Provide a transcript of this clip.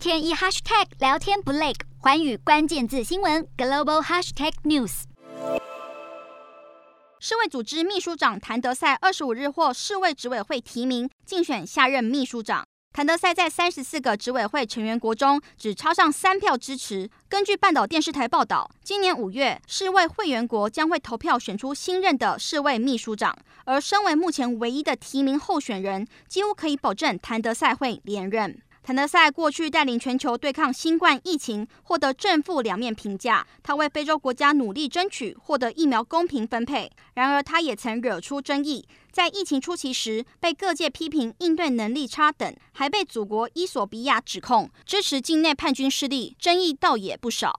天一 hashtag 聊天不累，环宇关键字新闻 global hashtag news。世卫组织秘书长谭德赛二十五日获世卫执委会提名，竞选下任秘书长。谭德赛在三十四个执委会成员国中，只超上三票支持。根据半岛电视台报道，今年五月，世卫会员国将会投票选出新任的世卫秘书长，而身为目前唯一的提名候选人，几乎可以保证谭德赛会连任。谭德赛过去带领全球对抗新冠疫情，获得正负两面评价。他为非洲国家努力争取获得疫苗公平分配，然而他也曾惹出争议，在疫情初期时被各界批评应对能力差等，还被祖国伊索比亚指控支持境内叛军势力，争议倒也不少。